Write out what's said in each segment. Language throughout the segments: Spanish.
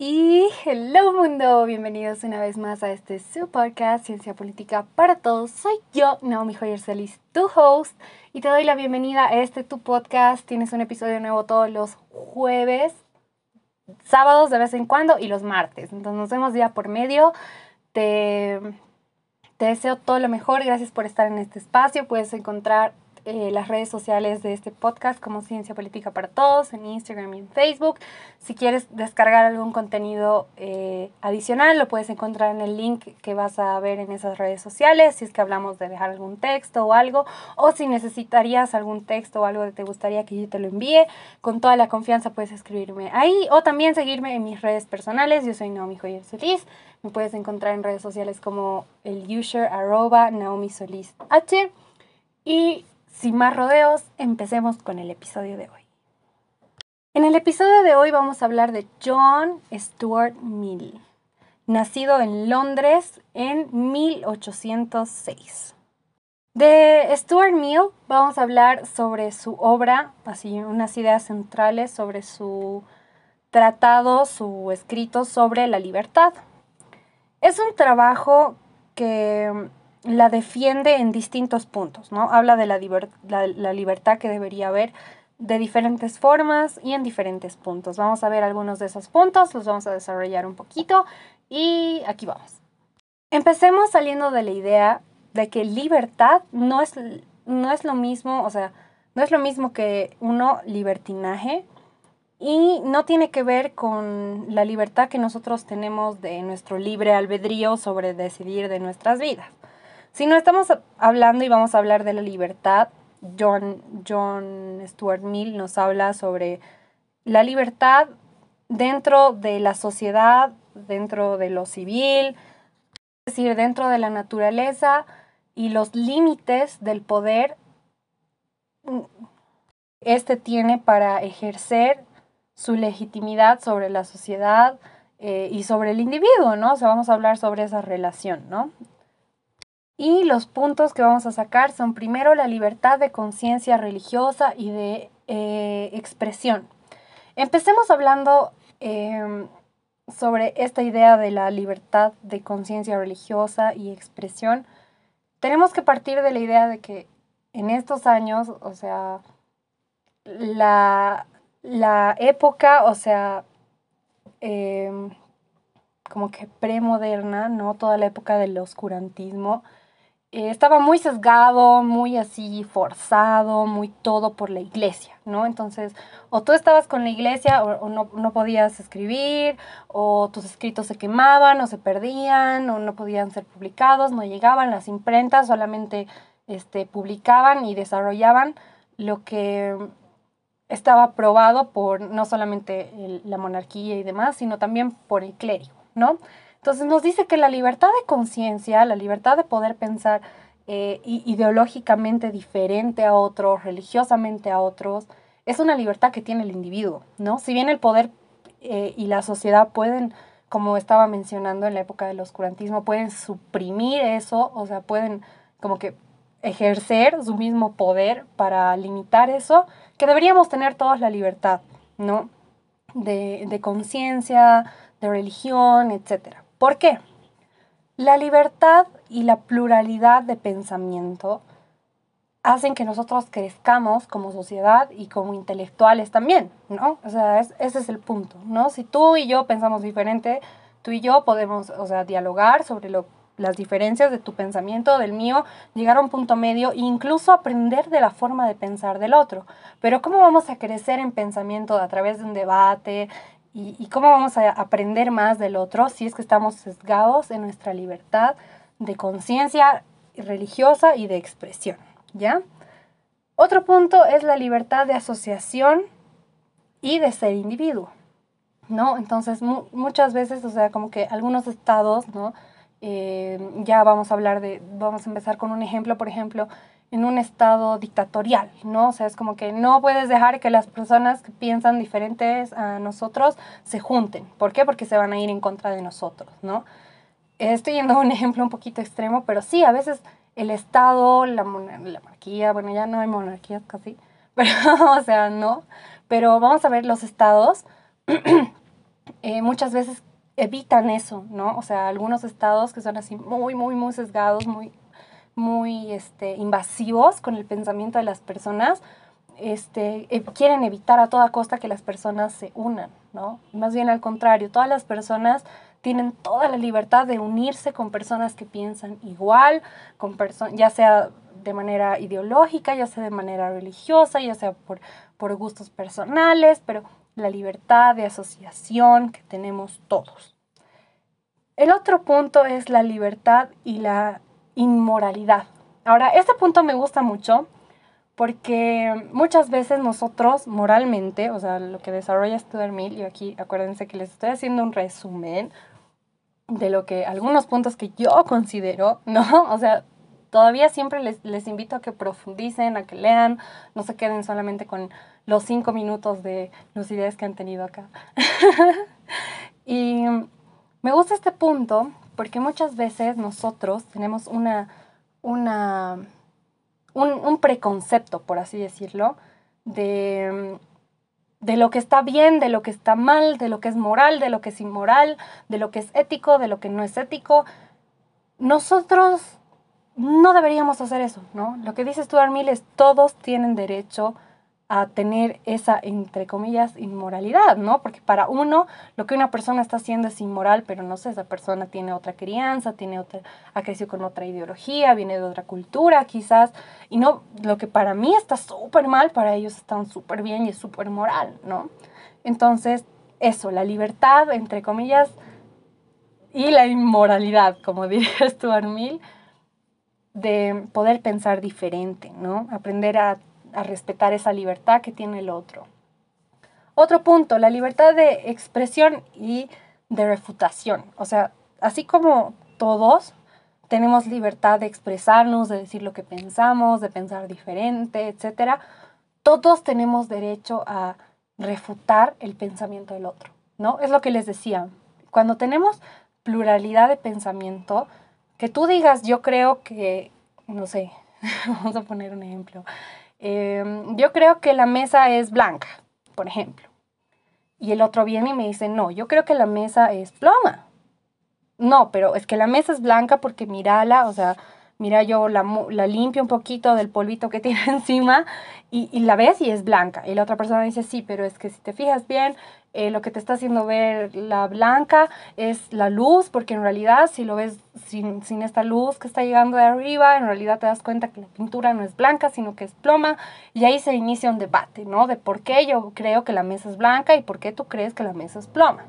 Y hello mundo, bienvenidos una vez más a este su podcast Ciencia Política para Todos. Soy yo, Naomi Joyer Celis, tu host, y te doy la bienvenida a este tu podcast. Tienes un episodio nuevo todos los jueves, sábados de vez en cuando y los martes. Entonces nos vemos día por medio. Te, te deseo todo lo mejor, gracias por estar en este espacio. Puedes encontrar eh, las redes sociales de este podcast como Ciencia Política para Todos, en Instagram y en Facebook. Si quieres descargar algún contenido eh, adicional, lo puedes encontrar en el link que vas a ver en esas redes sociales, si es que hablamos de dejar algún texto o algo, o si necesitarías algún texto o algo que te gustaría que yo te lo envíe, con toda la confianza puedes escribirme ahí, o también seguirme en mis redes personales. Yo soy Naomi Joyer Solís. Me puedes encontrar en redes sociales como el arroba Naomi Solís H. Y sin más rodeos, empecemos con el episodio de hoy. En el episodio de hoy vamos a hablar de John Stuart Mill, nacido en Londres en 1806. De Stuart Mill vamos a hablar sobre su obra, así unas ideas centrales sobre su tratado, su escrito sobre la libertad. Es un trabajo que la defiende en distintos puntos, ¿no? Habla de la, la, libertad que debería haber de diferentes formas y en diferentes puntos. Vamos a ver algunos de esos puntos, los vamos a desarrollar un poquito y aquí vamos. Empecemos saliendo de la idea de que libertad no es, no es lo mismo, o sea, no es lo mismo que uno libertinaje y no tiene que ver con la libertad que nosotros tenemos de nuestro libre albedrío sobre decidir de nuestras vidas. Si no estamos hablando y vamos a hablar de la libertad, John, John Stuart Mill nos habla sobre la libertad dentro de la sociedad, dentro de lo civil, es decir, dentro de la naturaleza y los límites del poder este tiene para ejercer su legitimidad sobre la sociedad eh, y sobre el individuo, ¿no? O sea, vamos a hablar sobre esa relación, ¿no? Y los puntos que vamos a sacar son primero la libertad de conciencia religiosa y de eh, expresión. Empecemos hablando em, sobre esta idea de la libertad de conciencia religiosa y expresión. Tenemos que partir de la idea de que en estos años, o sea, la, época, o sea, em, como que premoderna, ¿no? Toda la época del oscurantismo, eh, estaba muy sesgado, muy así forzado, muy todo por la iglesia, ¿no? Entonces, o tú estabas con la iglesia o, no, no, podías escribir, o tus escritos se quemaban o se perdían, o no podían ser publicados, no llegaban las imprentas, solamente este, publicaban y desarrollaban lo que estaba aprobado por no solamente la monarquía y demás, sino también por el clérigo, ¿no? Entonces nos dice que la libertad de conciencia, la libertad de poder pensar eh, ideológicamente diferente a otros, religiosamente a otros, es una libertad que tiene el individuo, ¿no? Si bien el poder eh, y la sociedad pueden, como estaba mencionando en la época del oscurantismo, pueden suprimir eso, o sea, pueden como que ejercer su mismo poder para limitar eso, que deberíamos tener todos la libertad, ¿no? De, de conciencia, de religión, etcétera. ¿Por qué? La libertad y la pluralidad de pensamiento hacen que nosotros crezcamos como sociedad y como intelectuales también, ¿no? O sea, ese es el punto, ¿no? Si tú y yo pensamos diferente, tú y yo podemos, o sea, dialogar sobre las diferencias de tu pensamiento, del mío, llegar a un punto medio e incluso aprender de la forma de pensar del otro. Pero ¿cómo vamos a crecer en pensamiento a través de un debate, y, cómo vamos a aprender más del otro si es que estamos sesgados en nuestra libertad de conciencia religiosa y de expresión, ¿ya? Otro punto es la libertad de asociación y de ser individuo, ¿no? Entonces, muchas veces, o sea, como que algunos estados, ¿no? Eh, ya vamos a hablar de, vamos a empezar con un ejemplo, por ejemplo, en un estado dictatorial, ¿no? O sea, es como que no puedes dejar que las personas que piensan diferentes a nosotros se junten. ¿Por qué? Porque se van a ir en contra de nosotros, ¿no? Estoy yendo a un ejemplo un poquito extremo, pero sí, a veces el Estado, la, la monarquía, bueno, ya no hay monarquías casi, pero, o sea, no. Pero vamos a ver los estados eh, muchas veces evitan eso, ¿no? O sea, algunos estados que son así muy, muy, muy sesgados, muy, muy este, invasivos con el pensamiento de las personas, este, eh, quieren evitar a toda costa que las personas se unan, ¿no? Más bien al contrario, todas las personas tienen toda la libertad de unirse con personas que piensan igual, con ya sea de manera ideológica, ya sea de manera religiosa, ya sea por, por gustos personales, pero la libertad de asociación que tenemos todos. El otro punto es la libertad y la inmoralidad. Ahora, este punto me gusta mucho porque muchas veces nosotros moralmente, o sea, lo que desarrolla Stuart Mill, y aquí acuérdense que les estoy haciendo un resumen de lo que algunos puntos que yo considero, ¿no? O sea, todavía siempre les, les invito a que profundicen, a que lean, no se queden solamente con los cinco minutos de lucidez que han tenido acá. y me gusta este punto porque muchas veces nosotros tenemos una, una, un, un preconcepto, por así decirlo, de, de lo que está bien, de lo que está mal, de lo que es moral, de lo que es inmoral, de lo que es ético, de lo que no es ético. Nosotros no deberíamos hacer eso, ¿no? Lo que dice Stuart Mill es todos tienen derecho a tener esa, entre comillas, inmoralidad, ¿no? Porque para uno, lo que una persona está haciendo es inmoral, pero no sé, esa persona tiene otra crianza, tiene otra, ha crecido con otra ideología, viene de otra cultura quizás, y no, lo que para mí está súper mal, para ellos está súper bien y es súper moral, ¿no? Entonces, eso, la libertad, entre comillas, y la inmoralidad, como diría Stuart Mill, de poder pensar diferente, ¿no? Aprender a, respetar esa libertad que tiene el otro. Otro punto, la libertad de expresión y de refutación. O sea, así como todos tenemos libertad de expresarnos, de decir lo que pensamos, de pensar diferente, etc., todos tenemos derecho a refutar el pensamiento del otro, ¿no? Es lo que les decía. Cuando tenemos pluralidad de pensamiento, que tú digas, yo creo que, no sé, vamos a poner un ejemplo. Em, yo creo que la mesa es blanca, por ejemplo. Y el otro viene y me dice, no, yo creo que la mesa es ploma. No, pero es que la mesa es blanca porque mírala, o sea, mira yo la, la limpio un poquito del polvito que tiene encima y, y, la ves y es blanca. Y la otra persona dice, sí, pero es que si te fijas bien, eh, lo que te está haciendo ver la blanca es la luz, porque en realidad si lo ves sin, sin, esta luz que está llegando de arriba, en realidad te das cuenta que la pintura no es blanca, sino que es ploma, y ahí se inicia un debate, ¿no? De por qué yo creo que la mesa es blanca y por qué tú crees que la mesa es ploma.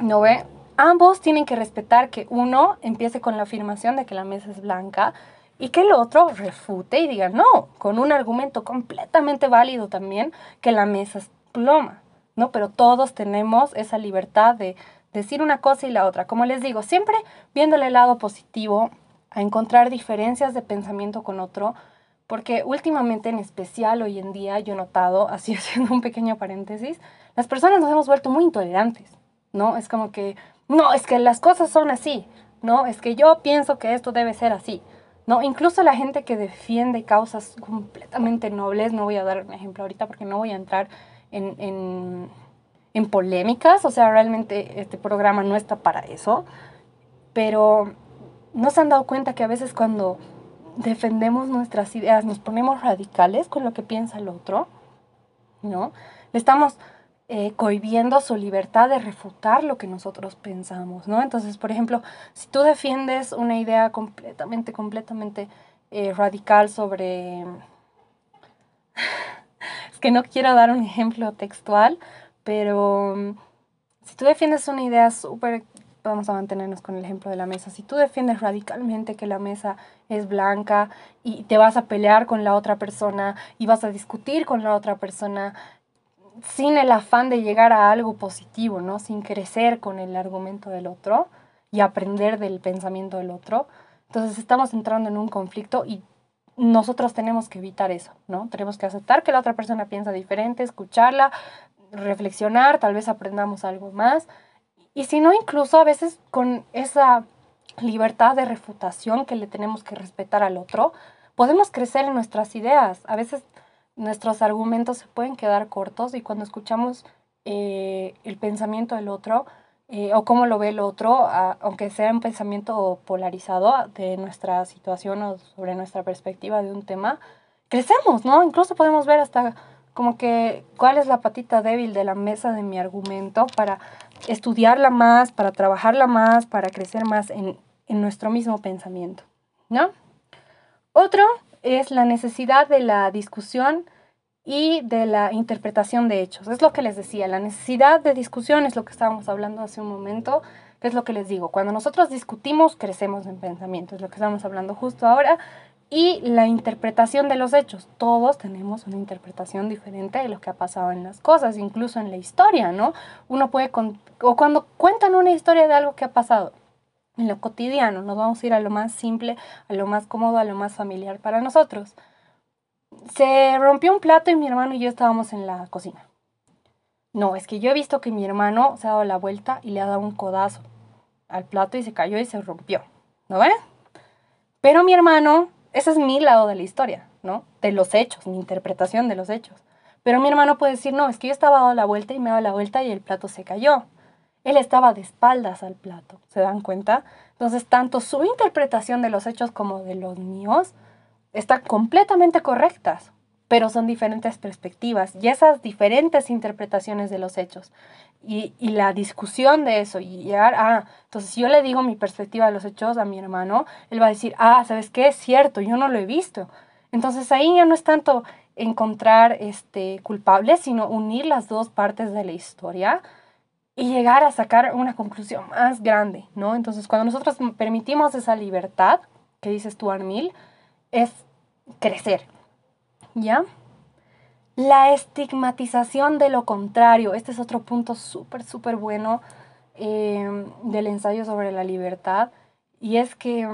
¿No ve? Ambos tienen que respetar que uno empiece con la afirmación de que la mesa es blanca y que el otro refute y diga no, con un argumento completamente válido también, que la mesa es ploma. ¿no? Pero todos tenemos esa libertad de decir una cosa y la otra. Como les digo, siempre viéndole el lado positivo, a encontrar diferencias de pensamiento con otro, porque últimamente en especial hoy en día yo he notado, así haciendo un pequeño paréntesis, las personas nos hemos vuelto muy intolerantes, ¿no? Es como que, no, es que las cosas son así, ¿no? Es que yo pienso que esto debe ser así. ¿no? Incluso la gente que defiende causas completamente nobles, no voy a dar un ejemplo ahorita porque no voy a entrar en, en, polémicas, o sea, realmente este programa no está para eso, pero no se han dado cuenta que a veces cuando defendemos nuestras ideas nos ponemos radicales con lo que piensa el otro, ¿no? Estamos eh, cohibiendo su libertad de refutar lo que nosotros pensamos, ¿no? Entonces, por ejemplo, si tú defiendes una idea completamente, completamente eh, radical sobre que no quiero dar un ejemplo textual, pero mm, si tú defiendes una idea súper, vamos a mantenernos con el ejemplo de la mesa, si tú defiendes radicalmente que la mesa es blanca y te vas a pelear con la otra persona y vas a discutir con la otra persona sin el afán de llegar a algo positivo, ¿no? Sin crecer con el argumento del otro y aprender del pensamiento del otro. Entonces estamos entrando en un conflicto y nosotros tenemos que evitar eso, ¿no? Tenemos que aceptar que la otra persona piensa diferente, escucharla, reflexionar, tal vez aprendamos algo más. Y si no, incluso a veces con esa libertad de refutación que le tenemos que respetar al otro, podemos crecer en nuestras ideas. A veces nuestros argumentos se pueden quedar cortos y cuando escuchamos eh, el pensamiento del otro eh, o cómo lo ve el otro, aunque sea un pensamiento polarizado de nuestra situación o sobre nuestra perspectiva de un tema, crecemos, ¿no? Incluso podemos ver hasta como que cuál es la patita débil de la mesa de mi argumento para estudiarla más, para trabajarla más, para crecer más en, en nuestro mismo pensamiento, ¿no? Otro es la necesidad de la discusión y de la interpretación de hechos. Es lo que les decía, la necesidad de discusión es lo que estábamos hablando hace un momento, es lo que les digo. Cuando nosotros discutimos, crecemos en pensamiento, es lo que estamos hablando justo ahora. Y la interpretación de los hechos. Todos tenemos una interpretación diferente de lo que ha pasado en las cosas, incluso en la historia, ¿no? Uno puede, o cuando cuentan una historia de algo que ha pasado, en lo cotidiano, nos vamos a ir a lo más simple, a lo más cómodo, a lo más familiar para nosotros se rompió un plato y mi hermano y yo estábamos en la cocina. No, es que yo he visto que mi hermano se ha dado la vuelta y le ha dado un codazo al plato y se cayó y se rompió. ¿No ven? Pero mi hermano, ese es mi lado de la historia, ¿no? De los hechos, mi interpretación de los hechos. Pero mi hermano puede decir, no, es que yo estaba dando la vuelta y me ha dado la vuelta y el plato se cayó. Él estaba de espaldas al plato, ¿se dan cuenta? Entonces, tanto su interpretación de los hechos como de los míos están completamente correctas, pero son diferentes perspectivas y esas diferentes interpretaciones de los hechos y, la discusión de eso y llegar a, entonces si yo le digo mi perspectiva de los hechos a mi hermano, él va a decir, ah, ¿sabes qué? Es cierto, yo no lo he visto. Entonces ahí ya no es tanto encontrar este, culpables, sino unir las dos partes de la historia y llegar a sacar una conclusión más grande, ¿no? Entonces cuando nosotros permitimos esa libertad, que dices tú, Armil, es crecer. ¿Ya? La estigmatización de lo contrario. Este es otro punto súper, súper bueno eh, del ensayo sobre la libertad. Y es que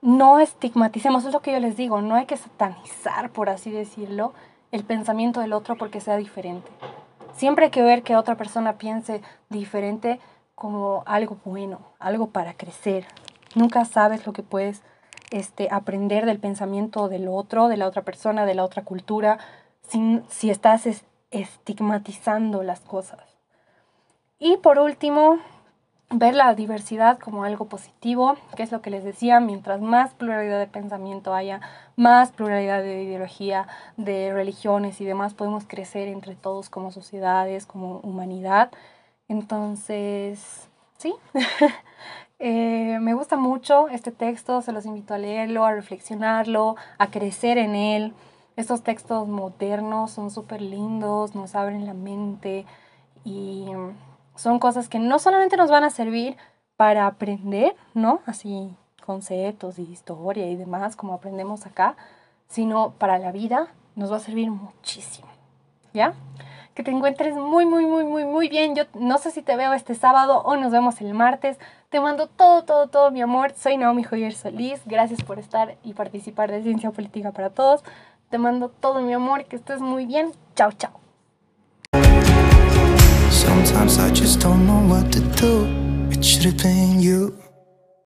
no estigmaticemos, es lo que yo les digo, no hay que satanizar, por así decirlo, el pensamiento del otro porque sea diferente. Siempre hay que ver que otra persona piense diferente como algo bueno, algo para crecer. Nunca sabes lo que puedes este, aprender del pensamiento del otro, de la otra persona, de la otra cultura, sin, si estás estigmatizando las cosas. Y por último, ver la diversidad como algo positivo, que es lo que les decía, mientras más pluralidad de pensamiento haya, más pluralidad de ideología, de religiones y demás, podemos crecer entre todos como sociedades, como humanidad. Entonces, sí, Eh, me gusta mucho este texto, se los invito a leerlo, a reflexionarlo, a crecer en él. Estos textos modernos son súper lindos, nos abren la mente y son cosas que no solamente nos van a servir para aprender, ¿no? Así conceptos y historia y demás, como aprendemos acá, sino para la vida nos va a servir muchísimo, ¿ya? Que te encuentres muy, muy, muy, muy, muy bien. Yo no sé si te veo este sábado o nos vemos el martes. Te mando todo, todo, todo mi amor. Soy Naomi Joyer Solís. Gracias por estar y participar de Ciencia Política para Todos. Te mando todo mi amor. Que estés muy bien. Chao, chao. Sometimes I just don't know what to do. It should have been you.